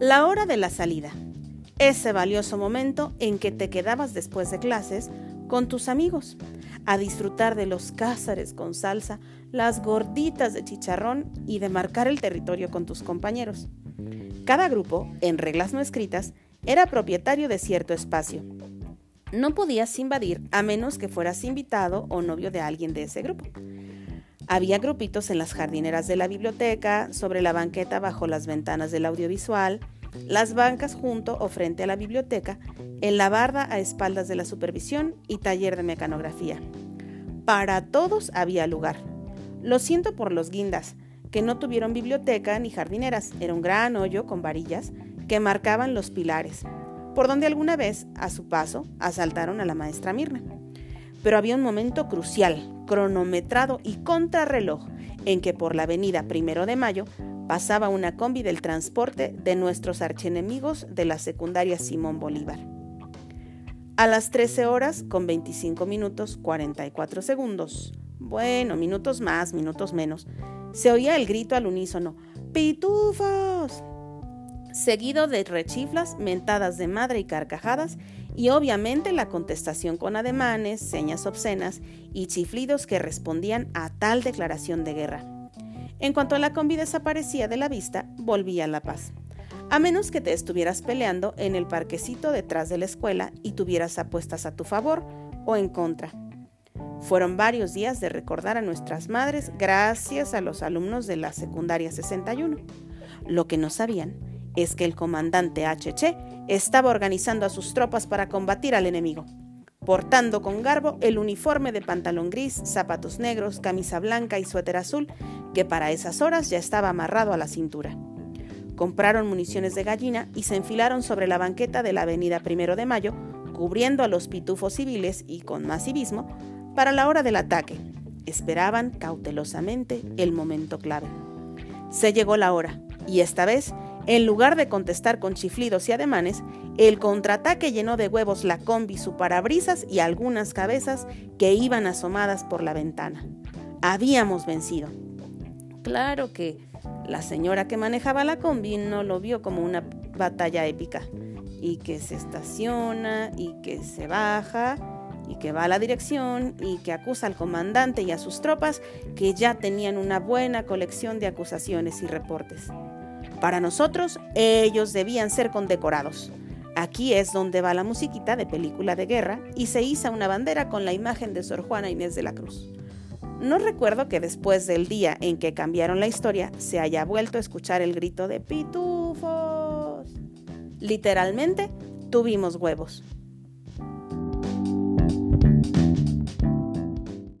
La hora de la salida. Ese valioso momento en que te quedabas después de clases con tus amigos a disfrutar de los cázares con salsa, las gorditas de chicharrón y de marcar el territorio con tus compañeros. Cada grupo, en reglas no escritas, era propietario de cierto espacio. No podías invadir a menos que fueras invitado o novio de alguien de ese grupo. Había grupitos en las jardineras de la biblioteca, sobre la banqueta bajo las ventanas del audiovisual, las bancas junto o frente a la biblioteca, en la barda a espaldas de la supervisión y taller de mecanografía. Para todos había lugar. Lo siento por los guindas, que no tuvieron biblioteca ni jardineras, era un gran hoyo con varillas que marcaban los pilares, por donde alguna vez, a su paso, asaltaron a la maestra Mirna. Pero había un momento crucial, cronometrado y contrarreloj, en que por la avenida Primero de Mayo pasaba una combi del transporte de nuestros archienemigos de la secundaria Simón Bolívar. A las 13 horas con 25 minutos 44 segundos, bueno, minutos más, minutos menos, se oía el grito al unísono, ¡Pitufos! Seguido de rechiflas, mentadas de madre y carcajadas, y obviamente la contestación con ademanes, señas obscenas y chiflidos que respondían a tal declaración de guerra. En cuanto la combi desaparecía de la vista, volvía la paz. A menos que te estuvieras peleando en el parquecito detrás de la escuela y tuvieras apuestas a tu favor o en contra. Fueron varios días de recordar a nuestras madres gracias a los alumnos de la secundaria 61. Lo que no sabían es que el comandante HC estaba organizando a sus tropas para combatir al enemigo, portando con garbo el uniforme de pantalón gris, zapatos negros, camisa blanca y suéter azul, que para esas horas ya estaba amarrado a la cintura. Compraron municiones de gallina y se enfilaron sobre la banqueta de la avenida Primero de Mayo, cubriendo a los pitufos civiles y con más civismo, para la hora del ataque. Esperaban cautelosamente el momento clave. Se llegó la hora, y esta vez en lugar de contestar con chiflidos y ademanes, el contraataque llenó de huevos la combi, su parabrisas y algunas cabezas que iban asomadas por la ventana. Habíamos vencido. Claro que la señora que manejaba la combi no lo vio como una batalla épica, y que se estaciona, y que se baja, y que va a la dirección, y que acusa al comandante y a sus tropas, que ya tenían una buena colección de acusaciones y reportes. Para nosotros, ellos debían ser condecorados. Aquí es donde va la musiquita de película de guerra y se iza una bandera con la imagen de Sor Juana Inés de la Cruz. No recuerdo que después del día en que cambiaron la historia se haya vuelto a escuchar el grito de pitufos. Literalmente, tuvimos huevos.